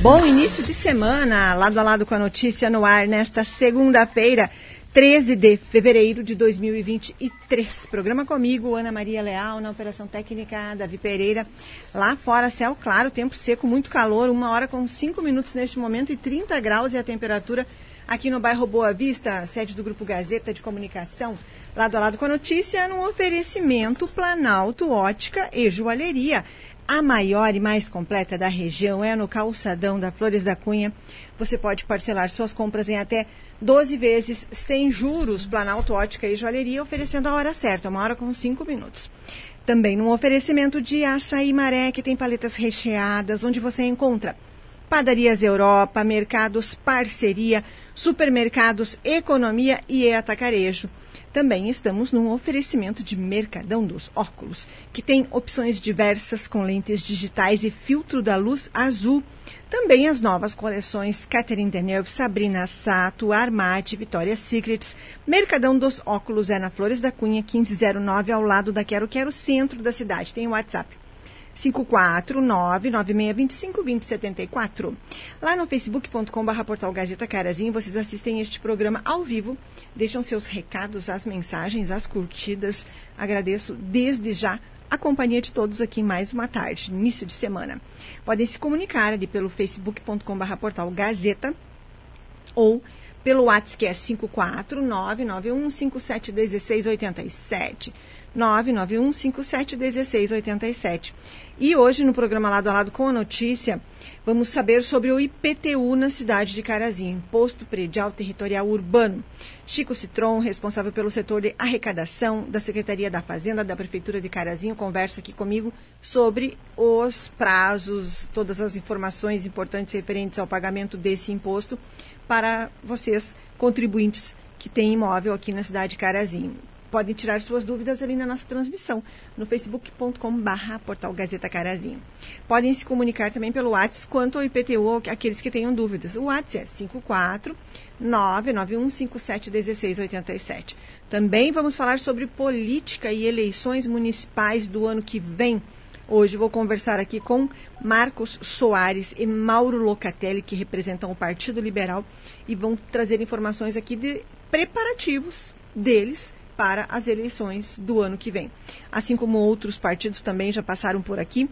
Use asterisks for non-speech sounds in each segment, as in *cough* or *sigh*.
Bom início de semana, lado a lado com a notícia no ar nesta segunda-feira, 13 de fevereiro de 2023. Programa comigo, Ana Maria Leal, na Operação Técnica, Davi Pereira. Lá fora, céu claro, tempo seco, muito calor, uma hora com cinco minutos neste momento e 30 graus e a temperatura aqui no bairro Boa Vista, sede do Grupo Gazeta de Comunicação. Lado a lado com a notícia, num oferecimento Planalto Ótica e Joalheria. A maior e mais completa da região é no calçadão da Flores da Cunha. Você pode parcelar suas compras em até 12 vezes sem juros. Planalto Ótica e Joalheria oferecendo a hora certa, uma hora com 5 minutos. Também num oferecimento de açaí maré, que tem paletas recheadas, onde você encontra padarias Europa, mercados parceria, supermercados, economia e atacarejo. Também estamos num oferecimento de Mercadão dos Óculos, que tem opções diversas com lentes digitais e filtro da luz azul. Também as novas coleções Catherine Deneuve, Sabrina Sato, Armate, Victoria's Secrets. Mercadão dos Óculos é na Flores da Cunha, 1509, ao lado da Quero Quero, centro da cidade. Tem o WhatsApp 549-9625-2074. Lá no facebook.com.br portal Gazeta Carazinho, vocês assistem este programa ao vivo, deixam seus recados, as mensagens, as curtidas. Agradeço desde já a companhia de todos aqui mais uma tarde, início de semana. Podem se comunicar ali pelo facebook.com.br portal Gazeta ou pelo WhatsApp que é 54991571687. 991571687. E hoje, no programa Lado a Lado com a Notícia, vamos saber sobre o IPTU na cidade de Carazinho, Imposto Predial Territorial Urbano. Chico Citron, responsável pelo setor de arrecadação da Secretaria da Fazenda da Prefeitura de Carazinho, conversa aqui comigo sobre os prazos, todas as informações importantes referentes ao pagamento desse imposto para vocês, contribuintes que têm imóvel aqui na cidade de Carazinho podem tirar suas dúvidas ali na nossa transmissão, no facebook.com.br portal Gazeta Carazinho. Podem se comunicar também pelo WhatsApp quanto ao IPTU, aqueles que tenham dúvidas. O WhatsApp é 54 991571687. Também vamos falar sobre política e eleições municipais do ano que vem. Hoje vou conversar aqui com Marcos Soares e Mauro Locatelli, que representam o Partido Liberal, e vão trazer informações aqui de preparativos deles para as eleições do ano que vem. Assim como outros partidos também já passaram por aqui,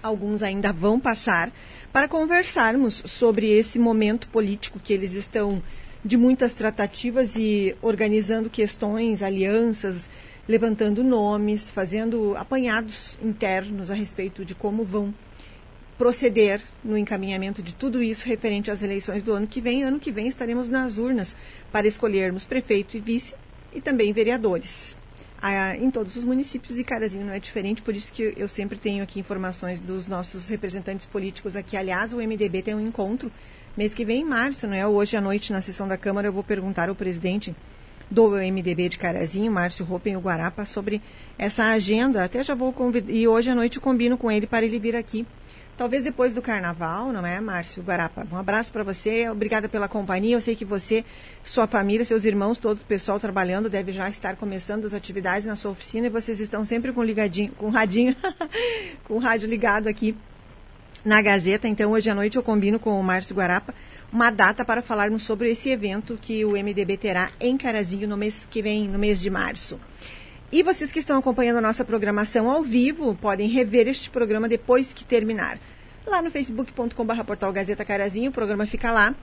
alguns ainda vão passar, para conversarmos sobre esse momento político que eles estão de muitas tratativas e organizando questões, alianças, levantando nomes, fazendo apanhados internos a respeito de como vão proceder no encaminhamento de tudo isso referente às eleições do ano que vem. Ano que vem estaremos nas urnas para escolhermos prefeito e vice e também vereadores. Ah, em todos os municípios e Carazinho não é diferente, por isso que eu sempre tenho aqui informações dos nossos representantes políticos aqui. Aliás, o MDB tem um encontro mês que vem em março, não é? Hoje à noite, na sessão da Câmara, eu vou perguntar ao presidente do MDB de Carazinho, Márcio Ropen, o Guarapa, sobre essa agenda. Até já vou convidar, e hoje à noite eu combino com ele para ele vir aqui Talvez depois do carnaval, não é, Márcio Guarapa? Um abraço para você, obrigada pela companhia. Eu sei que você, sua família, seus irmãos, todo o pessoal trabalhando deve já estar começando as atividades na sua oficina e vocês estão sempre com ligadinho, com radinho, *laughs* com o rádio ligado aqui na Gazeta. Então, hoje à noite eu combino com o Márcio Guarapa uma data para falarmos sobre esse evento que o MDB terá em Carazinho no mês que vem, no mês de março. E vocês que estão acompanhando a nossa programação ao vivo podem rever este programa depois que terminar. Lá no facebook.com.br portal Gazeta Carazinho, o programa fica lá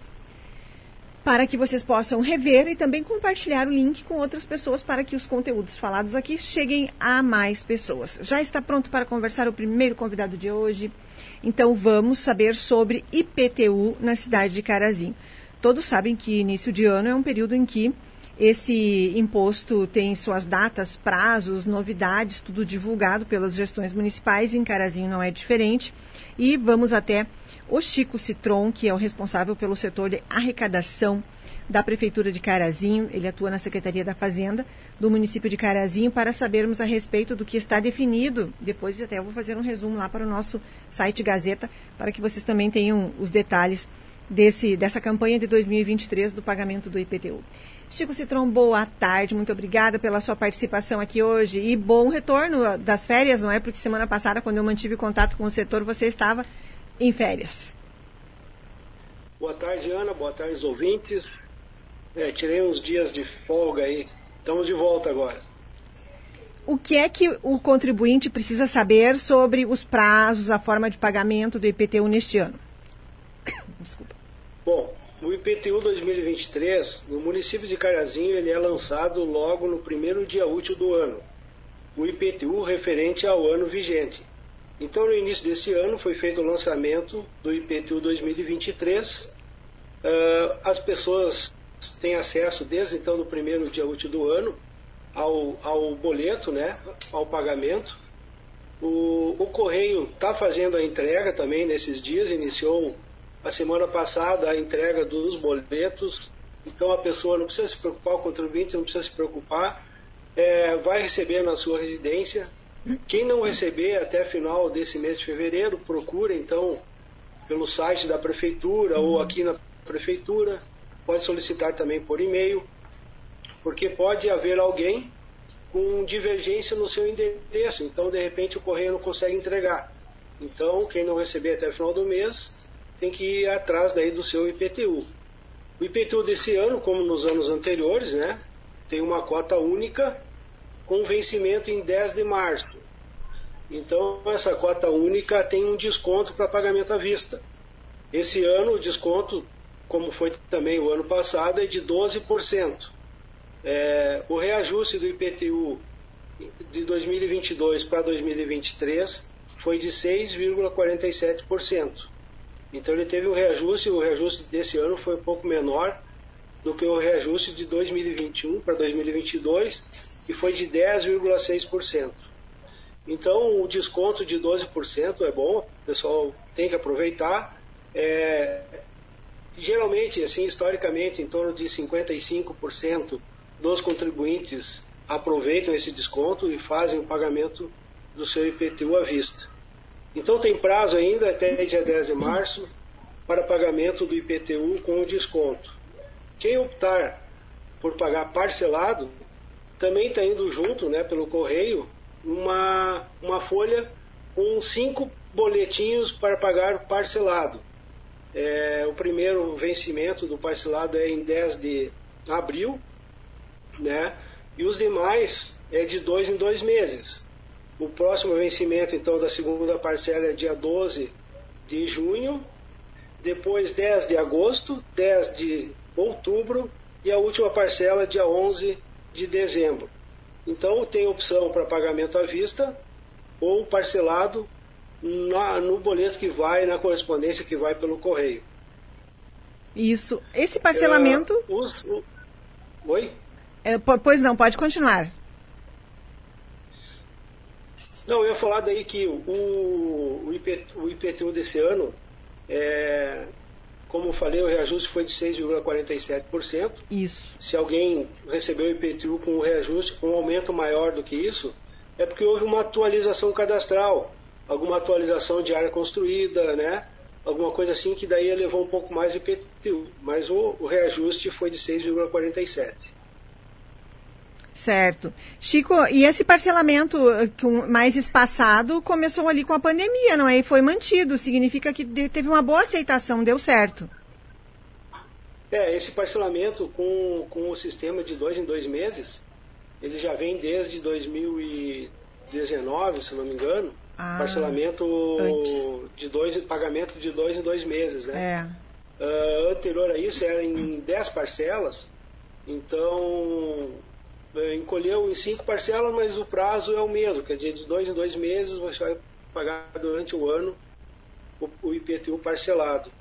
para que vocês possam rever e também compartilhar o link com outras pessoas para que os conteúdos falados aqui cheguem a mais pessoas. Já está pronto para conversar o primeiro convidado de hoje? Então vamos saber sobre IPTU na cidade de Carazinho. Todos sabem que início de ano é um período em que esse imposto tem suas datas, prazos, novidades, tudo divulgado pelas gestões municipais. Em Carazinho não é diferente. E vamos até o Chico Citron, que é o responsável pelo setor de arrecadação da Prefeitura de Carazinho. Ele atua na Secretaria da Fazenda do município de Carazinho para sabermos a respeito do que está definido. Depois até eu vou fazer um resumo lá para o nosso site Gazeta, para que vocês também tenham os detalhes desse, dessa campanha de 2023 do pagamento do IPTU. Chico Citron, boa tarde, muito obrigada pela sua participação aqui hoje e bom retorno das férias, não é? Porque semana passada, quando eu mantive contato com o setor, você estava em férias. Boa tarde, Ana. Boa tarde, os ouvintes. É, tirei uns dias de folga aí. Estamos de volta agora. O que é que o contribuinte precisa saber sobre os prazos, a forma de pagamento do IPTU neste ano? *coughs* Desculpa. Bom, o IPTU 2023, no município de Carazinho, ele é lançado logo no primeiro dia útil do ano. O IPTU referente ao ano vigente. Então, no início desse ano, foi feito o lançamento do IPTU 2023. Uh, as pessoas têm acesso, desde então, do primeiro dia útil do ano, ao, ao boleto, né, ao pagamento. O, o Correio está fazendo a entrega também nesses dias, iniciou a semana passada a entrega dos boletos, então a pessoa não precisa se preocupar, o contribuinte não precisa se preocupar, é, vai receber na sua residência. Quem não receber até final desse mês de fevereiro, procura então pelo site da prefeitura ou aqui na prefeitura, pode solicitar também por e-mail, porque pode haver alguém com divergência no seu endereço, então de repente o correio não consegue entregar. Então, quem não receber até o final do mês, tem que ir atrás daí do seu IPTU. O IPTU desse ano, como nos anos anteriores, né, tem uma cota única com vencimento em 10 de março. Então, essa cota única tem um desconto para pagamento à vista. Esse ano, o desconto, como foi também o ano passado, é de 12%. É, o reajuste do IPTU de 2022 para 2023 foi de 6,47%. Então ele teve um reajuste, o reajuste desse ano foi um pouco menor do que o reajuste de 2021 para 2022, que foi de 10,6%. Então o desconto de 12% é bom, o pessoal tem que aproveitar. É, geralmente, assim, historicamente, em torno de 55% dos contribuintes aproveitam esse desconto e fazem o pagamento do seu IPTU à vista. Então tem prazo ainda até dia 10 de março para pagamento do IPTU com o desconto. Quem optar por pagar parcelado também está indo junto, né, pelo correio, uma, uma folha com cinco boletinhos para pagar parcelado. É, o primeiro vencimento do parcelado é em 10 de abril, né, e os demais é de dois em dois meses. O próximo vencimento, então, da segunda parcela é dia 12 de junho, depois 10 de agosto, 10 de outubro e a última parcela dia 11 de dezembro. Então, tem opção para pagamento à vista ou parcelado na, no boleto que vai, na correspondência que vai pelo correio. Isso. Esse parcelamento. É, os, o... Oi? É, pois não, pode continuar. Não, eu ia falar daí que o, o, IP, o IPTU desse ano, é, como eu falei, o reajuste foi de 6,47%. Isso. Se alguém recebeu o IPTU com o reajuste, com um aumento maior do que isso, é porque houve uma atualização cadastral, alguma atualização de área construída, né? Alguma coisa assim que daí levou um pouco mais de IPTU. Mas o, o reajuste foi de 6,47%. Certo. Chico, e esse parcelamento eh, mais espaçado começou ali com a pandemia, não é? E foi mantido. Significa que teve uma boa aceitação, deu certo. É, esse parcelamento com, com o sistema de dois em dois meses, ele já vem desde 2019, se não me engano. Ah, parcelamento antes. de dois, pagamento de dois em dois meses, né? É. Uh, anterior a isso era em dez parcelas. Então, encolheu em cinco parcelas, mas o prazo é o mesmo, quer dizer, de dois em dois meses você vai pagar durante o ano o, IPTU parcelado.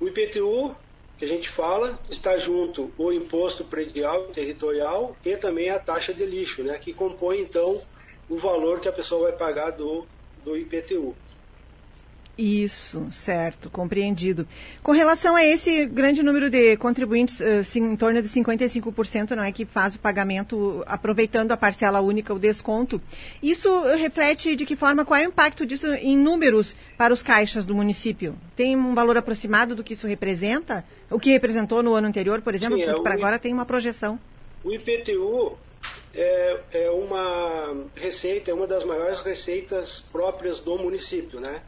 O IPTU, que a gente fala, está junto o imposto predial territorial e também a taxa de lixo, né, que compõe então o valor que a pessoa vai pagar do, do IPTU. Isso, certo, compreendido. Com relação a esse grande número de contribuintes, eh, em torno de 55%, não é, que faz o pagamento aproveitando a parcela única, o desconto, isso reflete de que forma, qual é o impacto disso em números para os caixas do município? Tem um valor aproximado do que isso representa? O que representou no ano anterior, por exemplo, Sim, porque é para agora tem uma projeção. O IPTU é, é uma receita, é uma das maiores receitas próprias do município, né?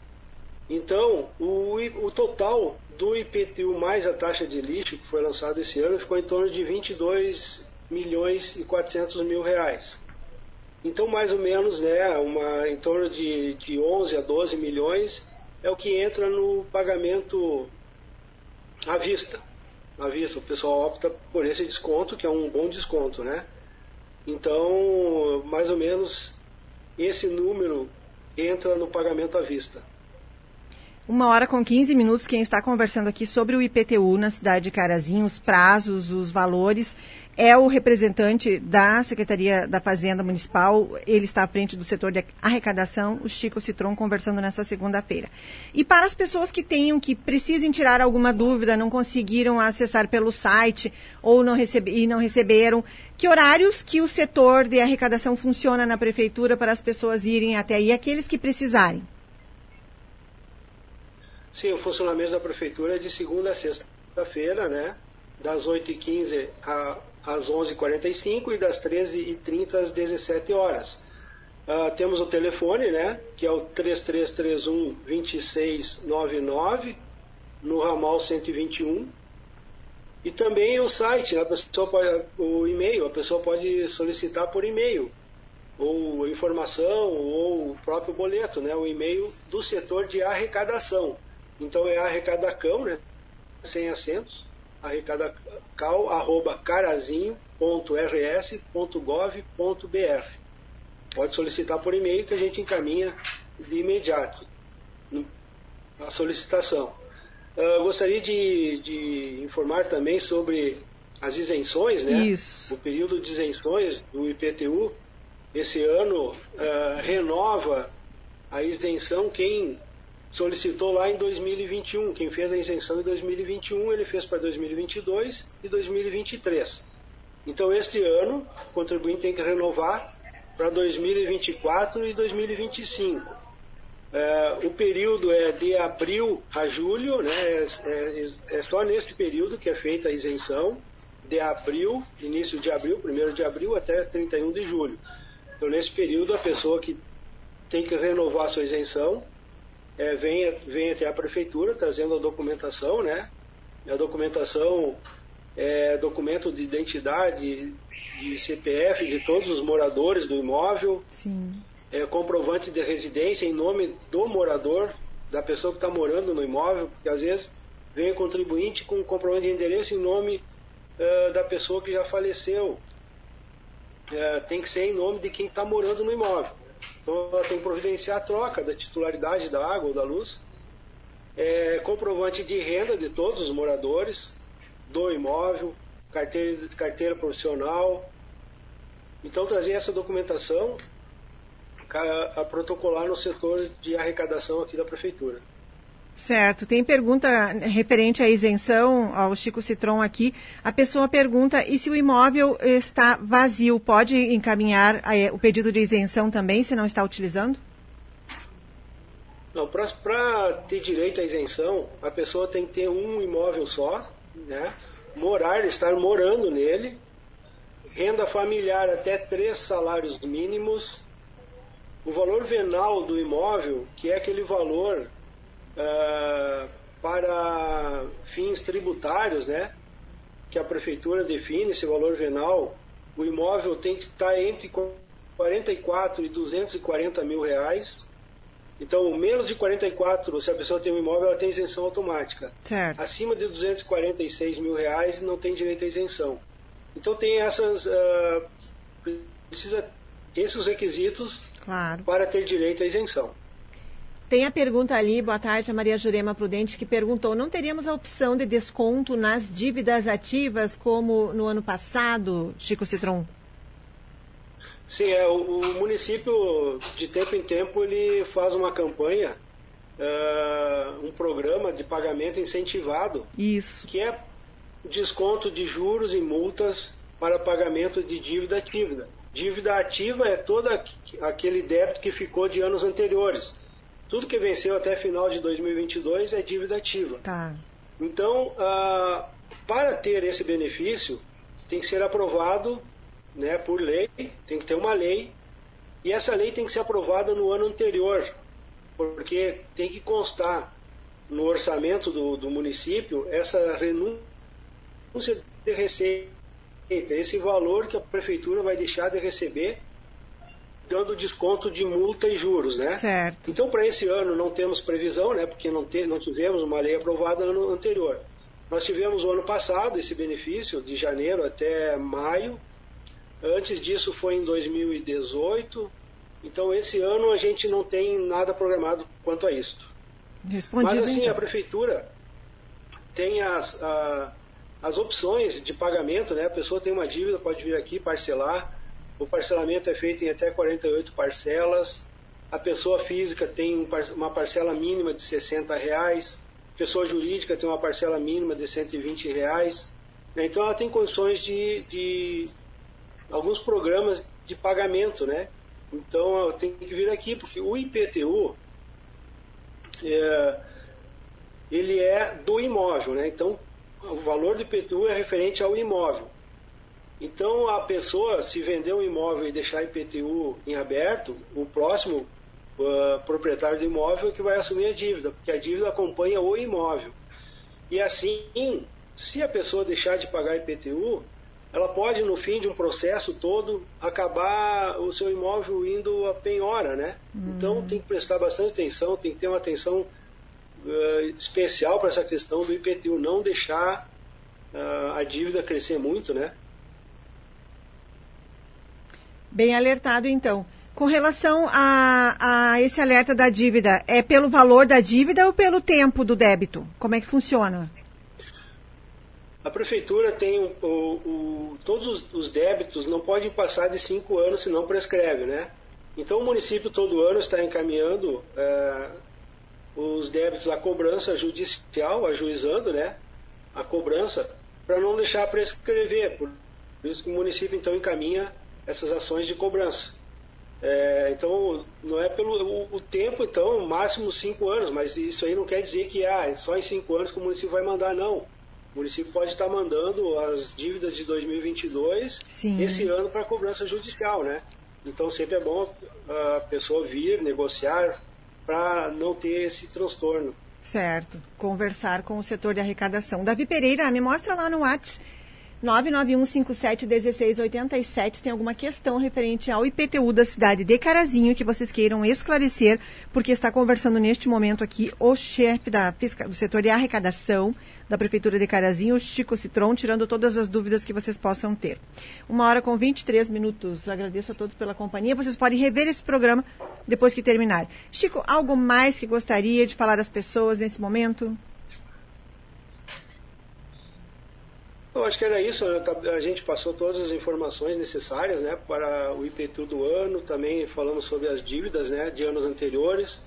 Então, o, o total do IPTU mais a taxa de lixo que foi lançado esse ano ficou em torno de 22 milhões e 400 mil reais. Então, mais ou menos, né, uma, em torno de, de 11 a 12 milhões é o que entra no pagamento à vista. À vista, o pessoal opta por esse desconto, que é um bom desconto, né? Então, mais ou menos, esse número entra no pagamento à vista. Uma hora com 15 minutos, quem está conversando aqui sobre o IPTU na cidade de Carazinho, os prazos, os valores, é o representante da Secretaria da Fazenda Municipal. Ele está à frente do setor de arrecadação, o Chico Citron, conversando nessa segunda-feira. E para as pessoas que tenham, que precisem tirar alguma dúvida, não conseguiram acessar pelo site ou não recebe, e não receberam, que horários que o setor de arrecadação funciona na prefeitura para as pessoas irem até aí, aqueles que precisarem? Sim, o funcionamento da prefeitura é de segunda a sexta-feira, né? Das 8h15 às 11h45 e das 13h30 às 17 horas. Uh, temos o telefone, né? Que é o 3331 2699 no ramal 121. E também o site, a pessoa pode, o e-mail, a pessoa pode solicitar por e-mail, ou informação, ou o próprio boleto, né? O e-mail do setor de arrecadação então é arrecadacão, né? Sem acentos, arrecadacal, arroba carazinho.rs.gov.br. Pode solicitar por e-mail que a gente encaminha de imediato a solicitação. Uh, gostaria de, de, informar também sobre as isenções, né? Isso. O período de isenções do IPTU, esse ano uh, renova a isenção quem solicitou lá em 2021. Quem fez a isenção em 2021, ele fez para 2022 e 2023. Então, este ano, o contribuinte tem que renovar para 2024 e 2025. É, o período é de abril a julho, né? É, é, é, só nesse período que é feita a isenção, de abril, início de abril, 1 de abril até 31 de julho. Então, nesse período, a pessoa que tem que renovar sua isenção é, vem, vem até a prefeitura trazendo a documentação, né? A documentação é documento de identidade e CPF de todos os moradores do imóvel. Sim. É comprovante de residência em nome do morador, da pessoa que está morando no imóvel, porque às vezes vem o contribuinte com comprovante de endereço em nome uh, da pessoa que já faleceu. Uh, tem que ser em nome de quem está morando no imóvel. Então ela tem que providenciar a troca da titularidade da água ou da luz, é, comprovante de renda de todos os moradores, do imóvel, carteira, carteira profissional. Então trazer essa documentação a, a protocolar no setor de arrecadação aqui da prefeitura. Certo. Tem pergunta referente à isenção, ao Chico Citron aqui. A pessoa pergunta, e se o imóvel está vazio, pode encaminhar eh, o pedido de isenção também, se não está utilizando? Não, para ter direito à isenção, a pessoa tem que ter um imóvel só, né? morar, estar morando nele, renda familiar até três salários mínimos, o valor venal do imóvel, que é aquele valor uh, para fins tributários, né? Que a prefeitura define esse valor venal, o imóvel tem que estar entre 44 e 240 mil reais. Então, menos de 44, se a pessoa tem um imóvel, ela tem isenção automática. Certo. Acima de 246 mil reais, não tem direito à isenção. Então, tem essas. Uh, precisa esses requisitos claro. para ter direito à isenção. Tem a pergunta ali, boa tarde, a Maria Jurema Prudente, que perguntou: não teríamos a opção de desconto nas dívidas ativas como no ano passado, Chico Citron? Sim, é, o, o município, de tempo em tempo, ele faz uma campanha, uh, um programa de pagamento incentivado. Isso. Que é desconto de juros e multas para pagamento de dívida ativa. Dívida ativa é todo aquele débito que ficou de anos anteriores. Tudo que venceu até final de 2022 é dívida ativa. Tá. Então, ah, para ter esse benefício, tem que ser aprovado né, por lei, tem que ter uma lei, e essa lei tem que ser aprovada no ano anterior. porque tem que constar no orçamento do, do município essa renúncia de receita, esse valor que a prefeitura vai deixar de receber dando desconto de multa e juros, né? Certo. Então, para esse ano não temos previsão, né? Porque não, te, não tivemos uma lei aprovada no ano anterior. Nós tivemos o ano passado esse benefício, de janeiro até maio. Antes disso foi em 2018. Então, esse ano a gente não tem nada programado quanto a isso. Respondido, Mas, assim, então. a prefeitura tem as, a, as opções de pagamento, né? A pessoa tem uma dívida, pode vir aqui parcelar o parcelamento é feito em até 48 parcelas. A pessoa física tem uma parcela mínima de 60 reais. A pessoa jurídica tem uma parcela mínima de 120 reais. Né? Então ela tem condições de, de alguns programas de pagamento, né? Então tem que vir aqui porque o IPTU é, ele é do imóvel, né? Então o valor do IPTU é referente ao imóvel. Então, a pessoa, se vender um imóvel e deixar IPTU em aberto, o próximo uh, proprietário do imóvel é que vai assumir a dívida, porque a dívida acompanha o imóvel. E assim, se a pessoa deixar de pagar IPTU, ela pode, no fim de um processo todo, acabar o seu imóvel indo a penhora, né? Hum. Então, tem que prestar bastante atenção, tem que ter uma atenção uh, especial para essa questão do IPTU, não deixar uh, a dívida crescer muito, né? Bem alertado, então. Com relação a, a, esse alerta da dívida, é pelo valor da dívida ou pelo tempo do débito? Como é que funciona? A prefeitura tem o, o, todos os, os, débitos não podem passar de cinco anos, senão prescreve, né? Então o município todo ano está encaminhando é, os débitos à cobrança judicial, ajuizando, né? A cobrança para não deixar prescrever. Por isso que o município então encaminha essas ações de cobrança. É, então, não é pelo o, o, tempo, então, máximo cinco anos, mas isso aí não quer dizer que ah, só em cinco anos que o município vai mandar, não. O município pode estar mandando as dívidas de 2022 Sim. esse ano para cobrança judicial, né? Então, sempre é bom a pessoa vir, negociar, para não ter esse transtorno. Certo. Conversar com o setor de arrecadação. Davi Pereira, me mostra lá no WhatsApp 991571687 tem alguma questão referente ao IPTU da cidade de Carazinho que vocês queiram esclarecer, porque está conversando neste momento aqui o chefe da, do setor de arrecadação da Prefeitura de Carazinho, Chico Citron, tirando todas as dúvidas que vocês possam ter. Uma hora com 23 minutos. Agradeço a todos pela companhia. Vocês podem rever esse programa depois que terminar. Chico, algo mais que gostaria de falar às pessoas nesse momento? Eu acho que era isso. Né? Tá, a gente passou todas as informações necessárias né, para o IPTU do ano. Também falamos sobre as dívidas né, de anos anteriores.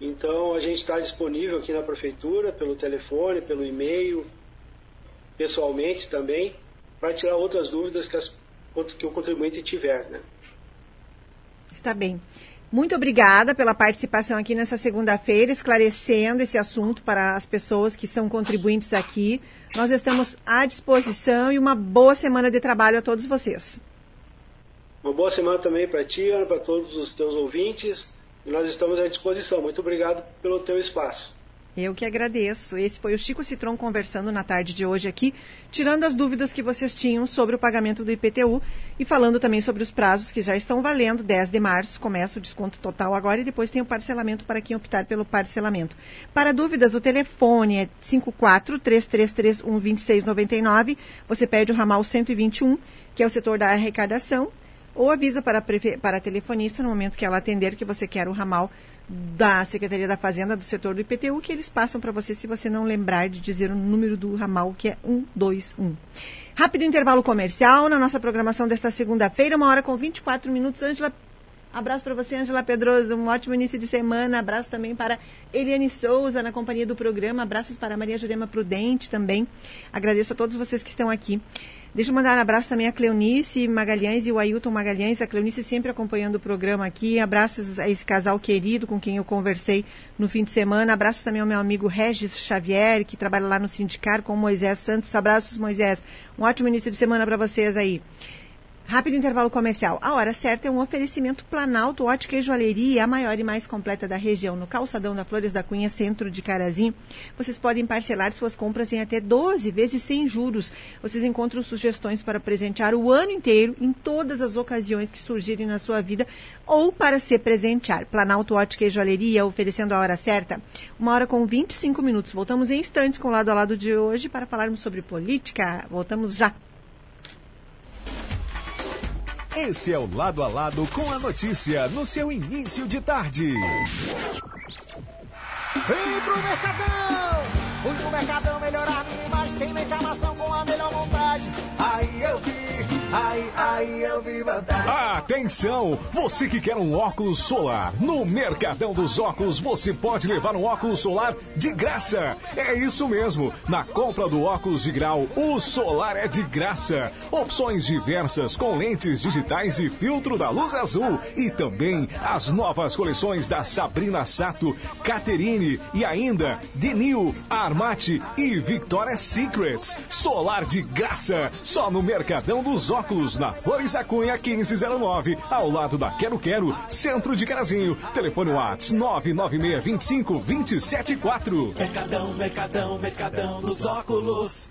Então, a gente está disponível aqui na prefeitura, pelo telefone, pelo e-mail, pessoalmente também, para tirar outras dúvidas que, as, que o contribuinte tiver. Né? Está bem. Muito obrigada pela participação aqui nessa segunda-feira, esclarecendo esse assunto para as pessoas que são contribuintes aqui. Nós estamos à disposição e uma boa semana de trabalho a todos vocês. Uma boa semana também para ti, Ana, para todos os teus ouvintes. E nós estamos à disposição. Muito obrigado pelo teu espaço. Eu que agradeço. Esse foi o Chico Citron conversando na tarde de hoje aqui, tirando as dúvidas que vocês tinham sobre o pagamento do IPTU e falando também sobre os prazos que já estão valendo. 10 de março começa o desconto total agora e depois tem o parcelamento para quem optar pelo parcelamento. Para dúvidas, o telefone é 5433312699. Você pede o ramal 121, que é o setor da arrecadação, ou avisa para para a telefonista no momento que ela atender que você quer o ramal da Secretaria da Fazenda do setor do IPTU que eles passam para você se você não lembrar de dizer o número do ramal que é 121. Rápido intervalo comercial na nossa programação desta segunda-feira, uma hora com 24 minutos. Ângela, abraço para você, Ângela Pedroso. Um ótimo início de semana. Abraço também para Eliane Souza na companhia do programa. Abraços para Maria Jurema Prudente também. Agradeço a todos vocês que estão aqui. Deixa eu mandar um abraço também a Cleonice Magalhães e o Ailton Magalhães. A Cleonice sempre acompanhando o programa aqui. Abraços a esse casal querido com quem eu conversei no fim de semana. Abraços também ao meu amigo Regis Xavier, que trabalha lá no sindicato com o Moisés Santos. Abraços, Moisés. Um ótimo início de semana para vocês aí. Rápido intervalo comercial. A hora certa é um oferecimento Planalto Ótica e Joalheria, a maior e mais completa da região, no calçadão da Flores da Cunha, centro de Carazinho. Vocês podem parcelar suas compras em até 12 vezes sem juros. Vocês encontram sugestões para presentear o ano inteiro, em todas as ocasiões que surgirem na sua vida, ou para se presentear. Planalto Ótica e Joalheria, oferecendo a hora certa. Uma hora com 25 minutos. Voltamos em instantes com o lado a lado de hoje para falarmos sobre política. Voltamos já. Esse é o Lado a Lado com a notícia no seu início de tarde. Vem pro Mercadão! Fui pro Mercadão melhorar minha imagem, tem mente armação Atenção! Você que quer um óculos solar, no Mercadão dos Óculos você pode levar um óculos solar de graça. É isso mesmo. Na compra do óculos de grau, o solar é de graça. Opções diversas com lentes digitais e filtro da luz azul. E também as novas coleções da Sabrina Sato, Caterine e ainda Denil, Armate e Victoria's Secrets. Solar de graça, só no Mercadão dos Óculos óculos na Flores da Cunha 1509, ao lado da Quero Quero, centro de Carazinho. Telefone Whats 99625 274. Mercadão, Mercadão, Mercadão dos Óculos.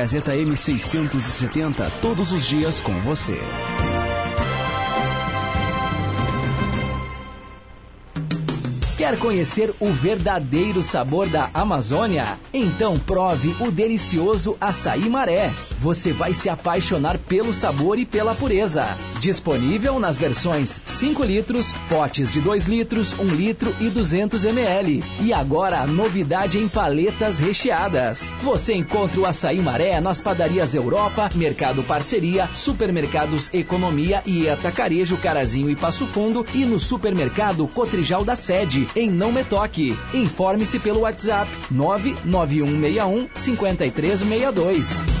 M670, todos os dias com você. Quer conhecer o verdadeiro sabor da Amazônia? Então prove o delicioso açaí maré. Você vai se apaixonar pelo sabor e pela pureza. Disponível nas versões 5 litros, potes de 2 litros, 1 litro e 200 ml. E agora a novidade em paletas recheadas. Você encontra o açaí maré nas padarias Europa, Mercado Parceria, Supermercados Economia e Atacarejo Carazinho e Passo Fundo e no Supermercado Cotrijal da Sede em Não Me Toque. Informe-se pelo WhatsApp 99161 5362.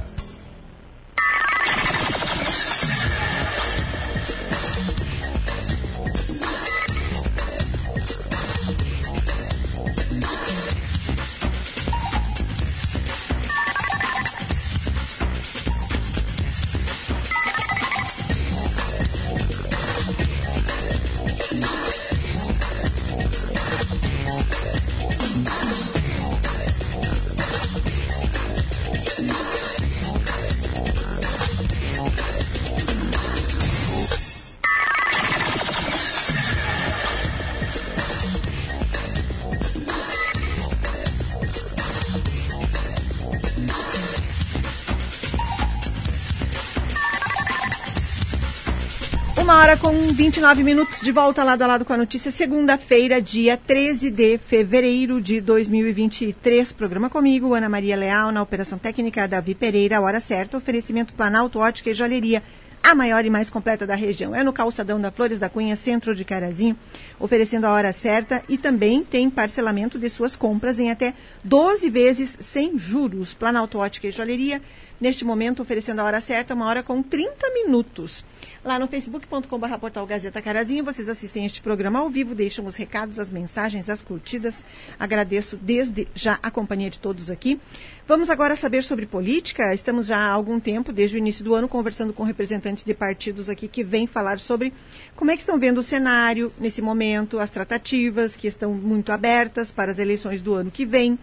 29 minutos de volta lado a lado com a notícia. Segunda-feira, dia 13 de fevereiro de 2023. Programa comigo, Ana Maria Leal, na Operação Técnica, Davi Pereira, hora certa. Oferecimento Planalto Ótica e Joalheria, a maior e mais completa da região. É no calçadão da Flores da Cunha, centro de Carazinho, oferecendo a hora certa e também tem parcelamento de suas compras em até 12 vezes sem juros. Planalto Ótica e Joalheria, neste momento oferecendo a hora certa, uma hora com 30 minutos. Lá no facebook.com.br portal Gazeta Carazinho, vocês assistem este programa ao vivo, deixam os recados, as mensagens, as curtidas. Agradeço desde já a companhia de todos aqui. Vamos agora saber sobre política. Estamos já há algum tempo, desde o início do ano, conversando com representantes de partidos aqui que vêm falar sobre como é que estão vendo o cenário nesse momento, as tratativas que estão muito abertas para as eleições do ano que vem.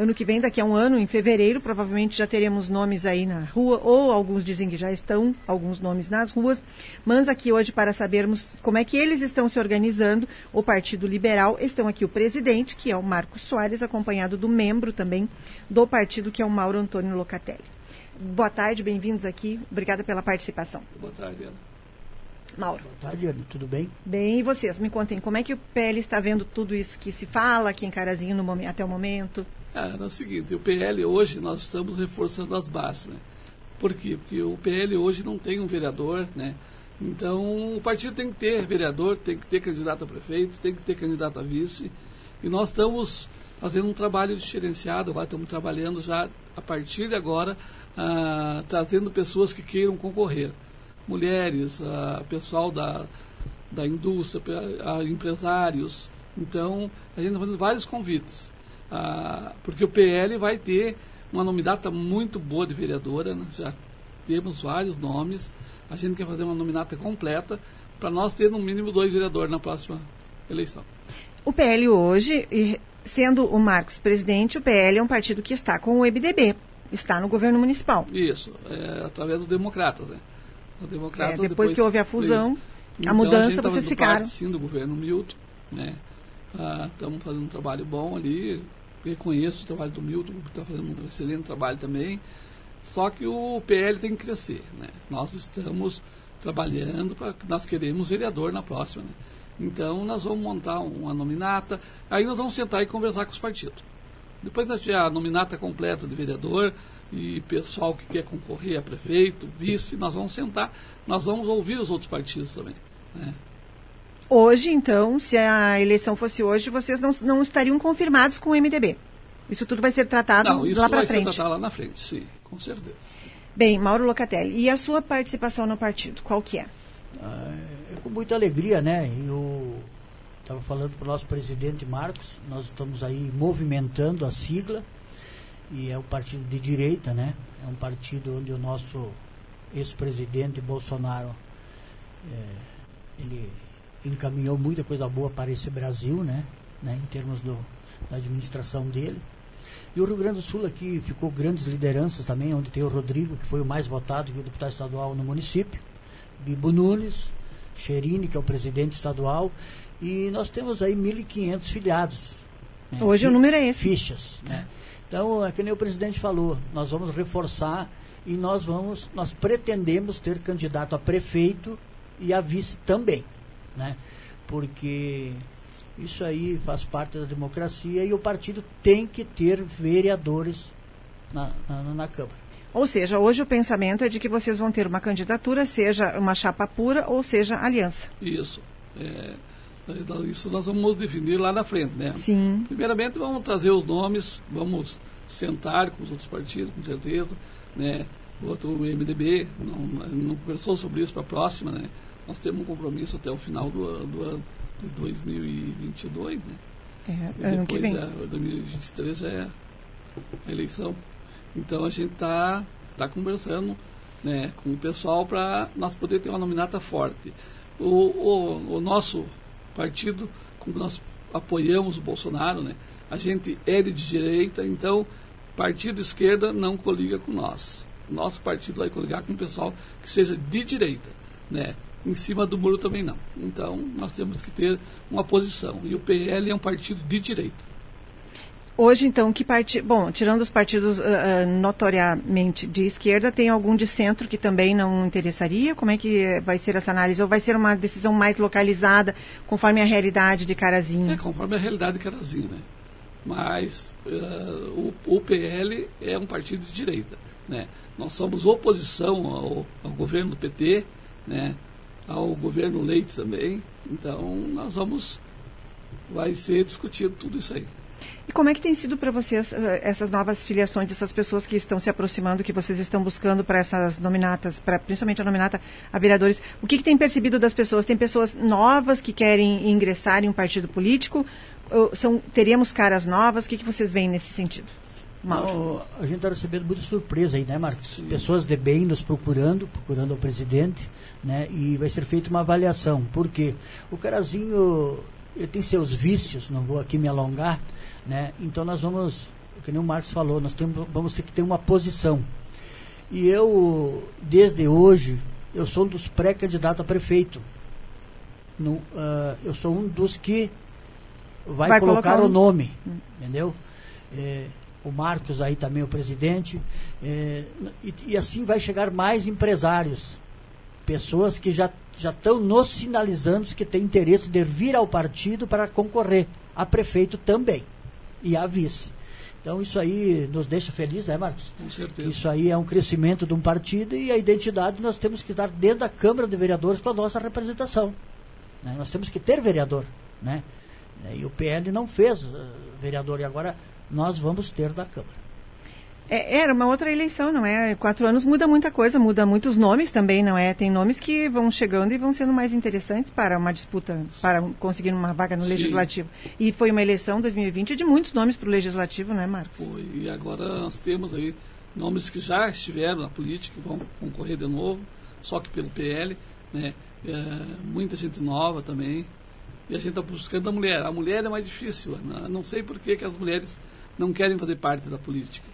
Ano que vem, daqui a um ano, em fevereiro, provavelmente já teremos nomes aí na rua, ou alguns dizem que já estão alguns nomes nas ruas. Mas aqui hoje, para sabermos como é que eles estão se organizando, o Partido Liberal, estão aqui o presidente, que é o Marcos Soares, acompanhado do membro também do partido, que é o Mauro Antônio Locatelli. Boa tarde, bem-vindos aqui. Obrigada pela participação. Boa tarde, Ana. Mauro. Boa tarde, Ana. Tudo bem? Bem, e vocês? Me contem, como é que o PL está vendo tudo isso que se fala aqui em Carazinho no momento, até o momento? É o seguinte, o PL hoje nós estamos reforçando as bases, né? Por quê? Porque o PL hoje não tem um vereador, né? Então o partido tem que ter vereador, tem que ter candidato a prefeito, tem que ter candidato a vice. E nós estamos fazendo um trabalho diferenciado, vai, estamos trabalhando já a partir de agora, ah, trazendo pessoas que queiram concorrer. Mulheres, ah, pessoal da, da indústria, ah, empresários. Então, a gente está fazendo vários convites. Ah, porque o PL vai ter uma nominata muito boa de vereadora, né? já temos vários nomes, a gente quer fazer uma nominata completa para nós ter no mínimo dois vereadores na próxima eleição. O PL hoje, sendo o Marcos presidente, o PL é um partido que está com o MDB, está no governo municipal. Isso, é, através do Democratas, né? O Democrata, é, depois, depois, que houve a fusão, então, a mudança, a vocês ficaram. Parte, sim, do governo Milton, né? Estamos ah, fazendo um trabalho bom ali, reconheço o trabalho do Milton, que está fazendo um excelente trabalho também. Só que o PL tem que crescer. Né? Nós estamos trabalhando para nós queremos vereador na próxima. Né? Então nós vamos montar uma nominata, aí nós vamos sentar e conversar com os partidos. Depois da a nominata completa de vereador e pessoal que quer concorrer a prefeito, vice, nós vamos sentar, nós vamos ouvir os outros partidos também. Né? Hoje, então, se a eleição fosse hoje, vocês não, não estariam confirmados com o MDB. Isso tudo vai ser tratado não, lá para frente. Isso vai ser tratado lá na frente, sim, com certeza. Bem, Mauro Locatelli, e a sua participação no partido, qual que é? Ah, é com muita alegria, né? Eu estava falando para o nosso presidente Marcos, nós estamos aí movimentando a sigla, e é um partido de direita, né? É um partido onde o nosso ex-presidente Bolsonaro, é, ele encaminhou muita coisa boa para esse Brasil, né? né? Em termos do, da administração dele. E o Rio Grande do Sul aqui ficou grandes lideranças também, onde tem o Rodrigo, que foi o mais votado, que é o deputado estadual no município, Bibo Nunes, Cherini, que é o presidente estadual, e nós temos aí 1.500 filiados. Né? Hoje o número é esse. Fichas, né? Então, é que nem o presidente falou, nós vamos reforçar e nós vamos, nós pretendemos ter candidato a prefeito e a vice também né? Porque isso aí faz parte da democracia e o partido tem que ter vereadores na, na, na Câmara. Ou seja, hoje o pensamento é de que vocês vão ter uma candidatura, seja uma chapa pura ou seja aliança. Isso. É, isso nós vamos definir lá na frente, né? Sim. Primeiramente vamos trazer os nomes, vamos sentar com os outros partidos, com certeza, né? O outro MDB não, não conversou sobre isso para a próxima, né? Nós temos um compromisso até o final do, do ano de 2022, né? É, ano que vem. É, 2023 é a eleição. Então a gente está tá conversando né, com o pessoal para nós poder ter uma nominata forte. O, o, o, nosso partido, como nós apoiamos o Bolsonaro, né, a gente é de direita, então partido esquerda não coliga com nós. Nosso partido vai coligar com o pessoal que seja de direita. Né? Em cima do muro também não. Então, nós temos que ter uma posição. E o PL é um partido de direita. Hoje, então, que partido. Bom, tirando os partidos uh, notoriamente de esquerda, tem algum de centro que também não interessaria? Como é que vai ser essa análise? Ou vai ser uma decisão mais localizada, conforme a realidade de Carazinho? É, conforme a realidade de Carazinho, né? Mas uh, o, o, PL é um partido de direita, né? Nós somos oposição ao, ao governo do PT, né? Ao governo Leite também. Então, nós vamos. Vai ser discutido tudo isso aí. E como é que tem sido para vocês eh, essas novas filiações, essas pessoas que estão se aproximando, que vocês estão buscando para essas nominatas, pra, principalmente a nominata a vereadores? O que, que tem percebido das pessoas? Tem pessoas novas que querem ingressar em um partido político? São, teríamos caras novas? O que, que vocês veem nesse sentido? Não, a gente está recebendo muita surpresa aí, né, Marcos? Sim. Pessoas de bem nos procurando, procurando o presidente, né? E vai ser feita uma avaliação. Por quê? O Carazinho, ele tem seus vícios, não vou aqui me alongar, né? Então nós vamos, que nem o Marcos falou, nós temos, vamos ter que ter uma posição. E eu, desde hoje, eu sou um dos pré-candidatos a prefeito. No, uh, eu sou um dos que vai, vai colocar, colocar, o nome, hum. entendeu? É, o Marcos aí também, o presidente. É, e, e, assim vai chegar mais empresários, pessoas que já já estão nos sinalizando que têm interesse de vir ao partido para concorrer a prefeito também e a vice. Então isso aí nos deixa felizes, né, Marcos? Com certeza. Isso aí é um crescimento de um partido e a identidade nós temos que estar dentro da Câmara de Vereadores com a nossa representação. Né? Nós temos que ter vereador, né? E o PL não fez uh, vereador e agora nós vamos ter da Câmara. É, era uma outra eleição, não é? Quatro anos muda muita coisa, muda muitos nomes também, não é? Tem nomes que vão chegando e vão sendo mais interessantes para uma disputa, para conseguir uma vaga no Sim. Legislativo. E foi uma eleição 2020 de muitos nomes para o Legislativo, não é, Marcos? Foi, e agora nós temos aí nomes que já estiveram na política, vão concorrer de novo, só que pelo PL, né? É, muita gente nova também. E a gente está buscando a mulher. A mulher é mais difícil. Não sei por que, que as mulheres não querem fazer parte da política.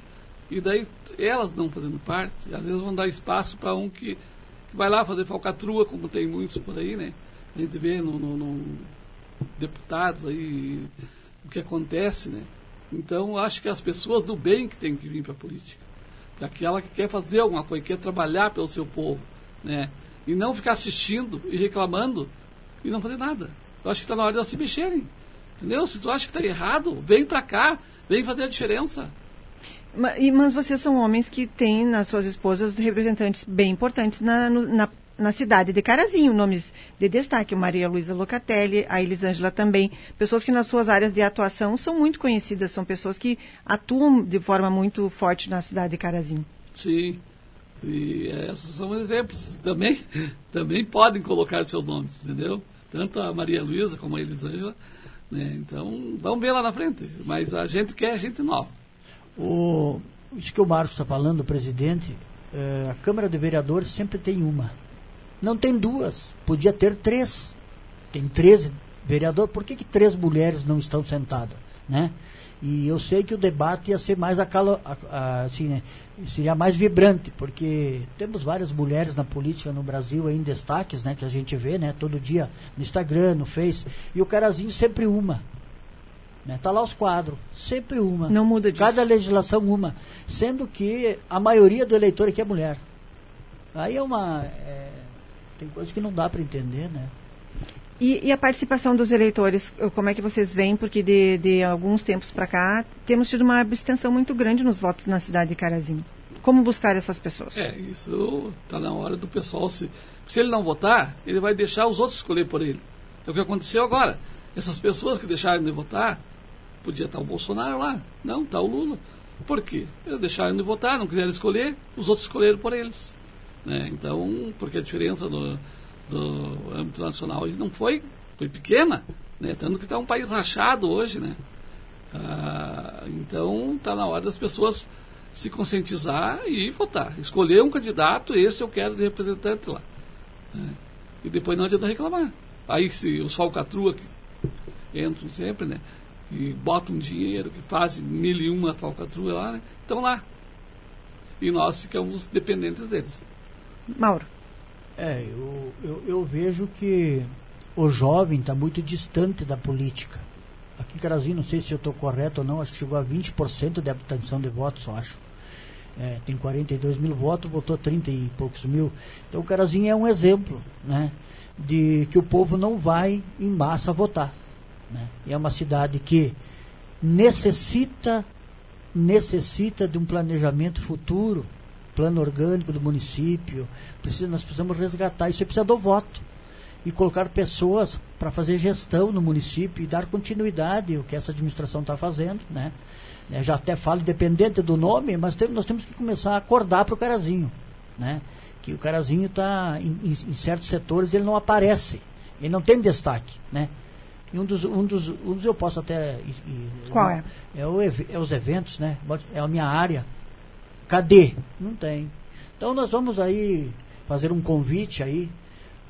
E daí, elas não fazendo parte, às vezes vão dar espaço para um que, que, vai lá fazer falcatrua, como tem muitos por aí, né? A gente vê no, no, no deputados aí o que acontece, né? Então, acho que as pessoas do bem que têm que vir para a política. Daquela que quer fazer alguma coisa, quer trabalhar pelo seu povo, né? E não ficar assistindo e reclamando e não fazer nada. Eu acho que está na hora de elas se mexerem. Entendeu? Se tu acha que está errado, vem para cá, vem fazer a diferença. Mas vocês são homens que têm nas suas esposas representantes bem importantes na, na, na cidade de Carazinho, nomes de destaque, Maria Luísa Locatelli, a Elisângela também, pessoas que nas suas áreas de atuação são muito conhecidas, são pessoas que atuam de forma muito forte na cidade de Carazinho. Sim, e esses são exemplos. Também, *laughs* também podem colocar seus nomes, entendeu? Tanto a Maria Luísa como a Elisângela. Né? Então, vamos ver lá na frente. Mas a gente quer gente nova. O, isso que o Marcos está falando, o presidente, é, a Câmara de Vereadores sempre tem uma. Não tem duas, podia ter três. Tem 13 vereadores, por que, que três mulheres não estão sentadas? Né? E eu sei que o debate ia ser mais acalo, assim, né? seria mais vibrante, porque temos várias mulheres na política no Brasil em destaques, né, que a gente vê, né, todo dia no Instagram, no Face, e o carazinho sempre uma. Né? Tá lá os quadros, sempre uma. Não muda disso. Cada legislação uma, sendo que a maioria do eleitor aqui é mulher. Aí é uma é, tem coisa que não dá para entender, né? E, e, a participação dos eleitores, como é que vocês veem? Porque de, de alguns tempos para cá temos tido uma abstenção muito grande nos votos na cidade de Carazinho. Como buscar essas pessoas? É, isso está na hora do pessoal se. Se ele não votar, ele vai deixar os outros escolher por ele. É o que aconteceu agora. Essas pessoas que deixaram de votar, podia estar o Bolsonaro lá. Não, está o Lula. Por quê? Eles deixaram de votar, não quiseram escolher, os outros escolheram por eles. Né? Então, porque a diferença do, do âmbito nacional não foi, foi pequena, né? tanto que está um país rachado hoje, né? Ah, então está na hora das pessoas se conscientizar e votar. Escolher um candidato, esse eu quero de representante lá. Né? E depois não adianta reclamar. Aí se os falcatrua que entram sempre, né? Que botam dinheiro, que fazem mil e uma falcatrua lá, né? Estão lá. E nós ficamos dependentes deles. Mauro. É, eu, eu, eu vejo que o jovem está muito distante da política. aqui em Carazinho, não sei se eu estou correto ou não, acho que chegou a 20% de abstenção de votos, eu acho. É, tem 42 mil votos, votou 30 e poucos mil. Então, Carazinho é um exemplo, né? De que o povo não vai em massa votar. Né? E é uma cidade que necessita necessita de um planejamento futuro, plano orgânico do município. Precisa, nós precisamos resgatar isso, precisa do voto e colocar pessoas para fazer gestão no município e dar continuidade ao que essa administração está fazendo, né? Eu já até falo independente do nome, mas tem, nós temos que começar a acordar para o Carazinho, né? Que o Carazinho está em, em, certos setores ele não aparece, ele não tem destaque, né? E um dos, um dos, um dos eu posso até. E, Qual é? É, o, é os eventos, né? É a minha área. Cadê? Não tem. Então nós vamos aí fazer um convite aí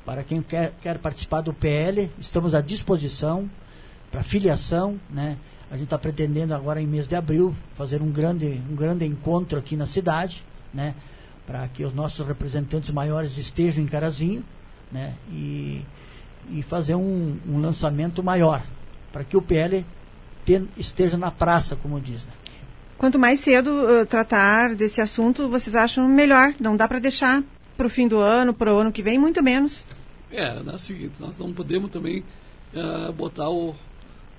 para quem quer, quer participar do PL, estamos à disposição para filiação, né? A gente está pretendendo agora em mês de abril fazer um grande, um grande encontro aqui na cidade, né? Para que os nossos representantes maiores estejam em Carazinho, né? E e fazer um, um lançamento maior, para que o PL ten, esteja na praça, como diz. Né? Quanto mais cedo uh, tratar desse assunto, vocês acham melhor. Não dá para deixar para o fim do ano, para o ano que vem, muito menos. É, o seguinte, nós não podemos também uh, botar o,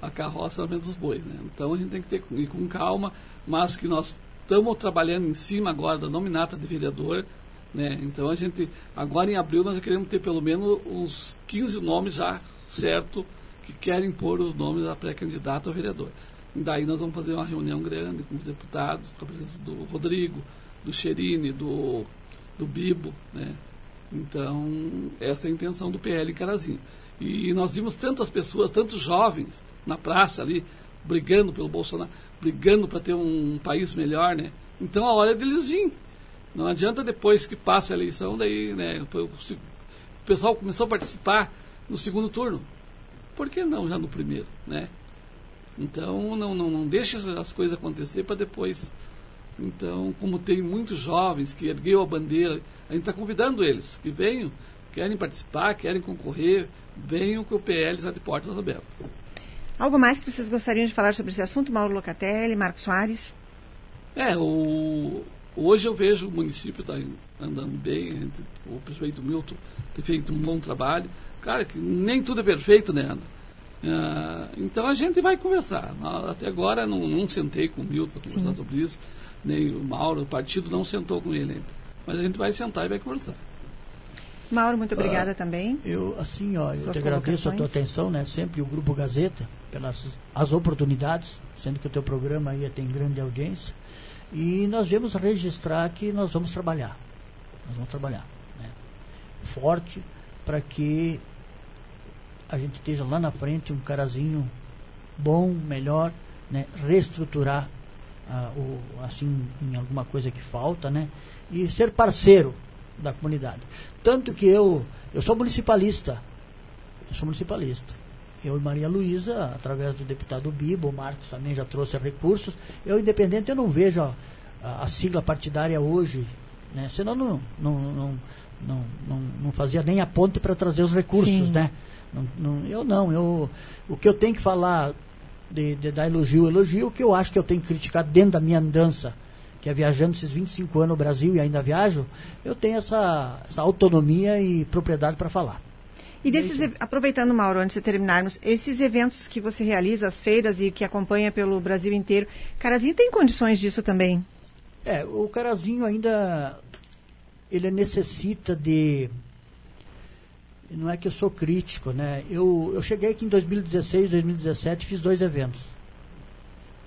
a carroça na dos bois. Né? Então a gente tem que ter, ir com calma, mas que nós estamos trabalhando em cima agora da nominata de vereador, né? Então a gente, agora em abril, nós já queremos ter pelo menos uns 15 nomes já certo que querem pôr os nomes da pré-candidato a vereador. Daí nós vamos fazer uma reunião grande com os deputados, com a presença do Rodrigo, do Cherini, do, do Bibo, né? Então, essa é a intenção do PL em Carazinho. E nós vimos tantas pessoas, tantos jovens na praça ali, brigando pelo Bolsonaro, brigando para ter um país melhor, né? Então a hora deles virem. Não adianta depois que passa a eleição, daí né, o pessoal começou a participar no segundo turno. Por que não já no primeiro? Né? Então não, não, não deixe as coisas acontecer para depois. Então, como tem muitos jovens que ergueu a bandeira, a gente está convidando eles que venham, querem participar, querem concorrer, venham que o PL está de portas abertas. Algo mais que vocês gostariam de falar sobre esse assunto, Mauro Locatelli, Marcos Soares? É, o, Hoje eu vejo o município está andando bem, o prefeito Milton tem feito um bom trabalho. Cara, que nem tudo é perfeito, né, Ana? Uh, então a gente vai conversar. Até agora não, não sentei com o Milton para conversar Sim. sobre isso, nem o Mauro, o partido não sentou com ele ainda. Mas a gente vai sentar e vai conversar. Mauro, muito obrigada uh, também. Eu, assim, ó, eu te agradeço a tua atenção, né? Sempre o Grupo Gazeta, pelas as oportunidades, sendo que o teu programa aí tem grande audiência. E nós viemos registrar que nós vamos trabalhar. Nós vamos trabalhar. Né? Forte para que a gente esteja lá na frente um carazinho bom, melhor, né? reestruturar ah, o, assim em alguma coisa que falta, né? E ser parceiro da comunidade. Tanto que eu eu sou municipalista. Eu sou municipalista. Eu e Maria Luísa, através do deputado Bibo, o Marcos também já trouxe recursos. Eu, independente, eu não vejo a, a, a sigla partidária hoje, né? senão não, não, não, não, não, não fazia nem a ponte para trazer os recursos. Né? Não, não, eu não, eu, o que eu tenho que falar de, de dar elogio, elogio, o que eu acho que eu tenho que criticar dentro da minha andança, que é viajando esses 25 anos no Brasil e ainda viajo, eu tenho essa, essa autonomia e propriedade para falar. E desses, aproveitando, Mauro, antes de terminarmos, esses eventos que você realiza, as feiras e que acompanha pelo Brasil inteiro, Carazinho tem condições disso também? É, o Carazinho ainda ele necessita de não é que eu sou crítico, né? Eu, eu cheguei aqui em 2016, 2017, fiz dois eventos.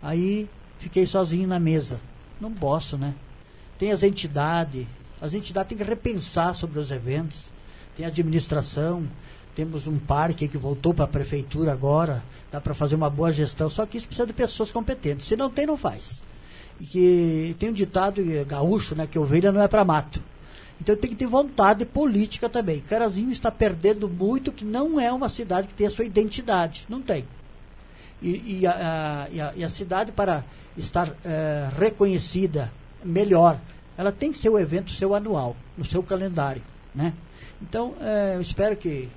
Aí fiquei sozinho na mesa. Não posso, né? Tem as entidades, as entidades têm que repensar sobre os eventos tem administração, temos um parque que voltou para a prefeitura agora, dá para fazer uma boa gestão, só que isso precisa de pessoas competentes. Se não tem, não faz. E que tem um ditado gaúcho, né, que ovelha não é para mato. Então tem que ter vontade política também. Carazinho está perdendo muito, que não é uma cidade que tem a sua identidade. Não tem. E, e, a, e, a, e a, cidade, para estar é, reconhecida melhor, ela tem que ser o evento seu anual, no seu calendário. Né? Então, é, eu espero que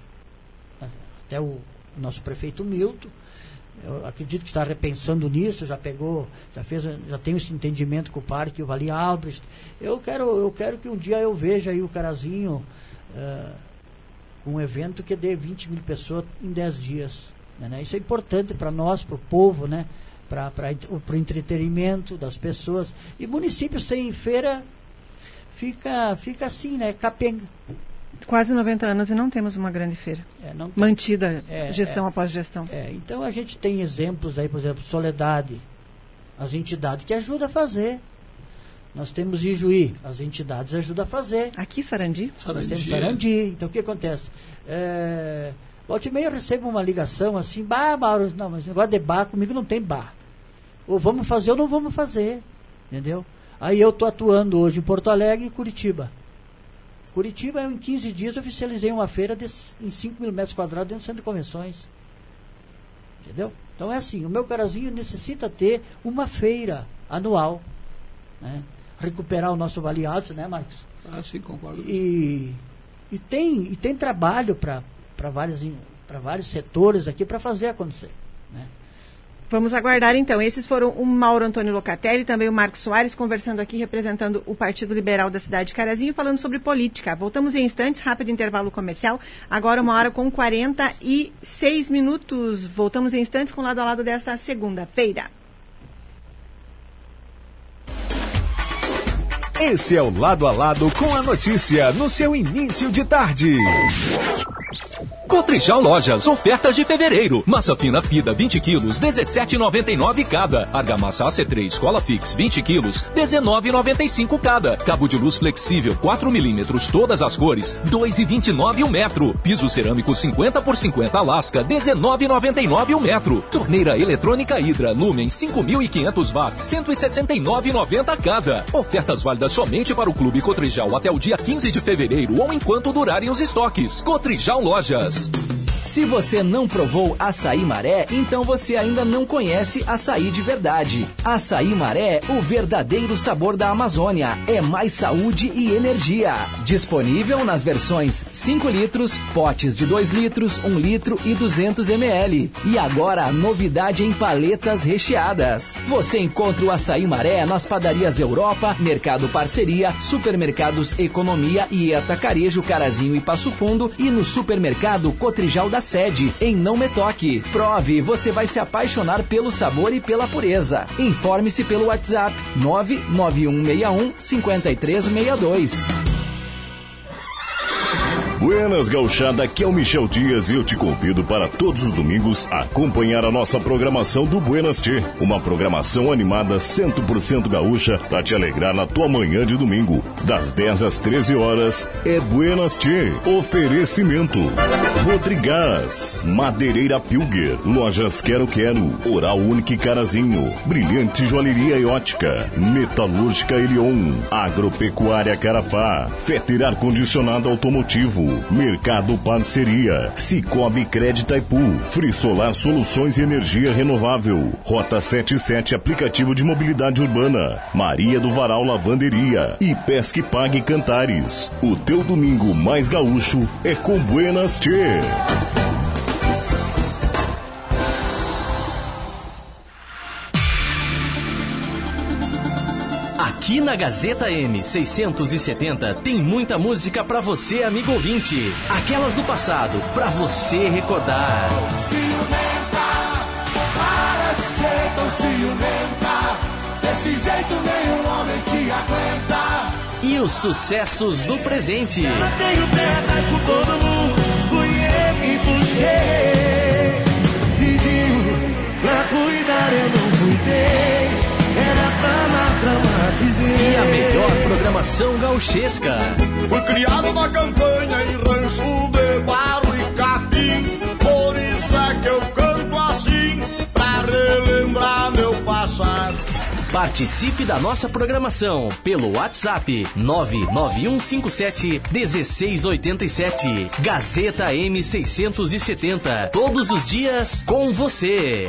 é, até o nosso prefeito Milton eu acredito que está repensando nisso, já pegou, já fez, já tem esse entendimento com o parque, o Vale Albrecht. Eu quero, eu quero que um dia eu veja aí o Carazinho uh, com um evento que dê 20 mil pessoas em 10 dias. Né? Isso é importante para nós, para o povo, né? para o entretenimento das pessoas. E municípios sem feira fica, fica assim, né? Capenga. Quase 90 anos e não temos uma grande feira. É, Mantida é, gestão é, após gestão. É, então a gente tem exemplos aí, por exemplo, Soledade, as entidades que ajudam a fazer. Nós temos Ijuí, as entidades ajudam a fazer. Aqui, Sarandi? Sarandi. Nós temos Sarandi. Então o que acontece? É, Volte e meia eu recebo uma ligação assim, bah, Mauro, não, mas negócio de bar comigo não tem bar. Ou vamos fazer ou não vamos fazer. Entendeu? Aí eu estou atuando hoje em Porto Alegre e Curitiba. Curitiba, em 15 dias, oficializei uma feira de, em 5 mil metros quadrados dentro do centro de convenções. Entendeu? Então é assim, o meu carazinho necessita ter uma feira anual. Né? Recuperar o nosso Vale Alto, né, Marcos? Ah, sim, concordo. E, e, tem, e tem trabalho para vários setores aqui para fazer acontecer. Vamos aguardar então. Esses foram o Mauro Antônio Locatelli e também o Marcos Soares conversando aqui, representando o Partido Liberal da cidade de Carazinho, falando sobre política. Voltamos em instantes, rápido intervalo comercial. Agora uma hora com 46 minutos. Voltamos em instantes com lado a lado desta segunda-feira. Esse é o Lado a Lado com a notícia no seu início de tarde. Cotrijal Lojas, ofertas de fevereiro. Massa fina Fida 20 quilos, 17,99 cada. Argamassa AC3 Cola Fix 20 quilos, 19,95 cada. Cabo de luz flexível 4 milímetros, todas as cores, 2,29 o metro. Piso cerâmico 50 por 50 Alaska, 19,99 o metro. Torneira eletrônica Hidra Lumen 5.500 watts, 169,90 cada. Ofertas válidas somente para o Clube Cotrijal até o dia 15 de fevereiro ou enquanto durarem os estoques. Cotrijal Lojas. us. Se você não provou açaí maré, então você ainda não conhece açaí de verdade. Açaí maré, o verdadeiro sabor da Amazônia. É mais saúde e energia. Disponível nas versões 5 litros, potes de 2 litros, 1 litro e 200 ml. E agora, novidade em paletas recheadas. Você encontra o açaí maré nas padarias Europa, Mercado Parceria, Supermercados Economia e Atacarejo Carazinho e Passo Fundo e no supermercado Cotrijal da sede, em Não Me Toque. Prove, você vai se apaixonar pelo sabor e pela pureza. Informe-se pelo WhatsApp 99161 5362. Buenas Gauchada, aqui é o Michel Dias e eu te convido para todos os domingos acompanhar a nossa programação do Buenas Tê. Uma programação animada 100% gaúcha para te alegrar na tua manhã de domingo. Das 10 às 13 horas é Buenas Tê. Oferecimento. Rodrigás, Madeireira Pilger, Lojas Quero Quero, Oral Unique Carazinho, Brilhante Joalheria e Ótica, Metalúrgica Elion, Agropecuária Carafá, Feter Ar Condicionado Automotivo, Mercado Parceria, Cicobi Crédito Ipu, Frisolar Soluções e Energia Renovável, Rota 77 Aplicativo de Mobilidade Urbana, Maria do Varal Lavanderia e Pesque Pague Cantares. O teu domingo mais gaúcho é com Buenas Tchê. Aqui na Gazeta M670 tem muita música para você, amigo ouvinte. Aquelas do passado, para você recordar. Ciumenta, para de ser tão ciumenta. Desse jeito nenhum homem te aguenta. E os sucessos do presente. Eu tenho pernas com todo mundo, fui eu que puxei. E a melhor programação gauchesca. Fui criado na campanha em rancho de barro e capim. Por isso é que eu canto assim, pra relembrar meu passado. Participe da nossa programação pelo WhatsApp 99157 1687. Gazeta M670. Todos os dias com você.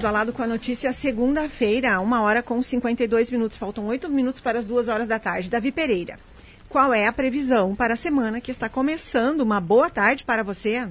Lado a lado com a notícia segunda-feira, uma hora com 52 minutos. Faltam oito minutos para as duas horas da tarde. Davi Pereira, qual é a previsão para a semana que está começando? Uma boa tarde para você.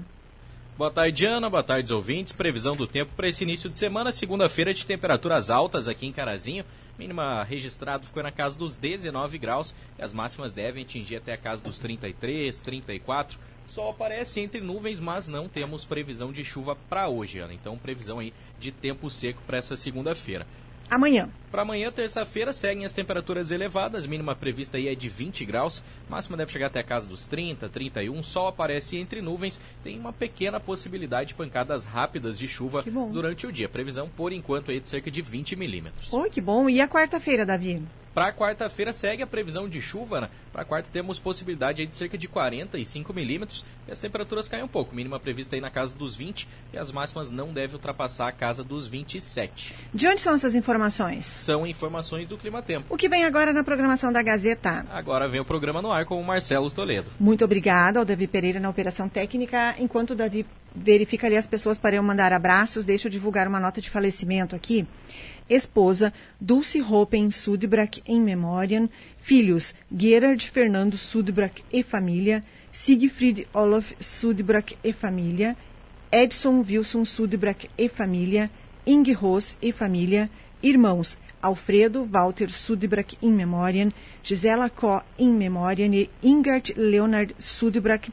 Boa tarde, Ana. Boa tarde, ouvintes. Previsão do tempo para esse início de semana, segunda-feira, de temperaturas altas aqui em Carazinho. Mínima registrado ficou na casa dos 19 graus e as máximas devem atingir até a casa dos 33, 34. Sol aparece entre nuvens, mas não temos previsão de chuva para hoje, Ana. Então, previsão aí de tempo seco para essa segunda-feira. Amanhã. Para amanhã, terça-feira, seguem as temperaturas elevadas. Mínima prevista aí é de 20 graus. Máxima deve chegar até a casa dos 30, 31. Sol aparece entre nuvens. Tem uma pequena possibilidade de pancadas rápidas de chuva durante o dia. Previsão, por enquanto, aí de cerca de 20 milímetros. Oi, que bom. E a quarta-feira, Davi? Para quarta-feira segue a previsão de chuva. Né? Para quarta temos possibilidade de cerca de 45 milímetros e as temperaturas caem um pouco. Mínima prevista aí na casa dos 20 e as máximas não devem ultrapassar a casa dos 27. De onde são essas informações? São informações do Clima Tempo. O que vem agora na programação da Gazeta? Agora vem o programa no ar com o Marcelo Toledo. Muito obrigada ao Davi Pereira na operação técnica. Enquanto o Davi verifica ali as pessoas para eu mandar abraços, deixa eu divulgar uma nota de falecimento aqui esposa Dulce Hoppen Sudbrack em memória, filhos Gerard Fernando Sudbrack e família, Siegfried Olof Sudbrack e família, Edson Wilson Sudbrack e família, Inge Ross e família, irmãos Alfredo Walter Sudbrack in memória, Gisela Có in memória e Ingard Leonard Sudbrack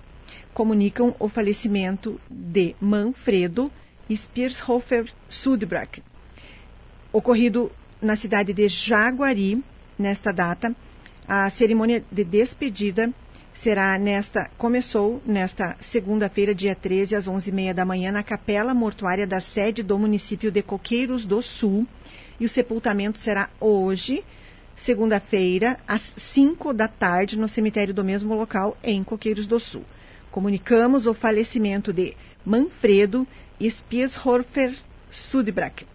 comunicam o falecimento de Manfredo Spiershofer Sudbrack, ocorrido na cidade de Jaguari, nesta data. A cerimônia de despedida será nesta, começou nesta segunda-feira, dia 13, às 11h30 da manhã, na capela mortuária da sede do município de Coqueiros do Sul. E o sepultamento será hoje, segunda-feira, às 5 da tarde, no cemitério do mesmo local, em Coqueiros do Sul. Comunicamos o falecimento de Manfredo Spieshorfer Sudbrack.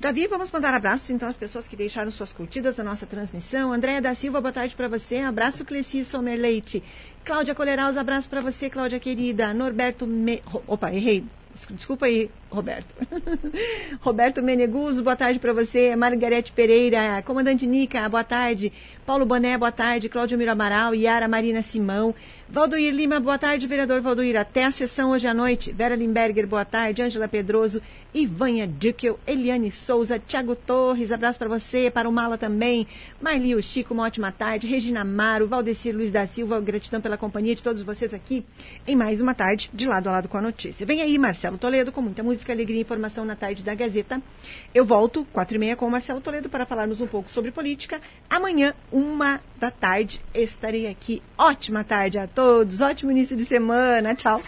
Davi, vamos mandar abraços então às pessoas que deixaram suas curtidas na nossa transmissão. Andréia da Silva, boa tarde para você. Abraço, Cleci Sommer Leite. Cláudia Coleraus, abraço para você, Cláudia querida. Norberto Me... Opa, errei. Desculpa aí, Roberto. *laughs* Roberto Meneguso, boa tarde para você. Margarete Pereira, comandante Nica, boa tarde. Paulo Boné, boa tarde. Cláudio Miro Amaral, Yara Marina Simão. Valdoir Lima, boa tarde, vereador Valdoir. Até a sessão hoje à noite. Vera Limberger, boa tarde. Ângela Pedroso, Ivânia Dukel, Eliane Souza, Tiago Torres, abraço para você, para o Mala também. Marlio Chico, uma ótima tarde. Regina Amaro, Valdecir Luiz da Silva, gratidão pela companhia de todos vocês aqui em mais uma tarde de lado a lado com a notícia. Vem aí, Marcelo Toledo, com muita música, alegria e informação na tarde da Gazeta. Eu volto, quatro e meia, com o Marcelo Toledo para falarmos um pouco sobre política. Amanhã, uma da tarde, estarei aqui. Ótima tarde a todos, ótimo início de semana. Tchau.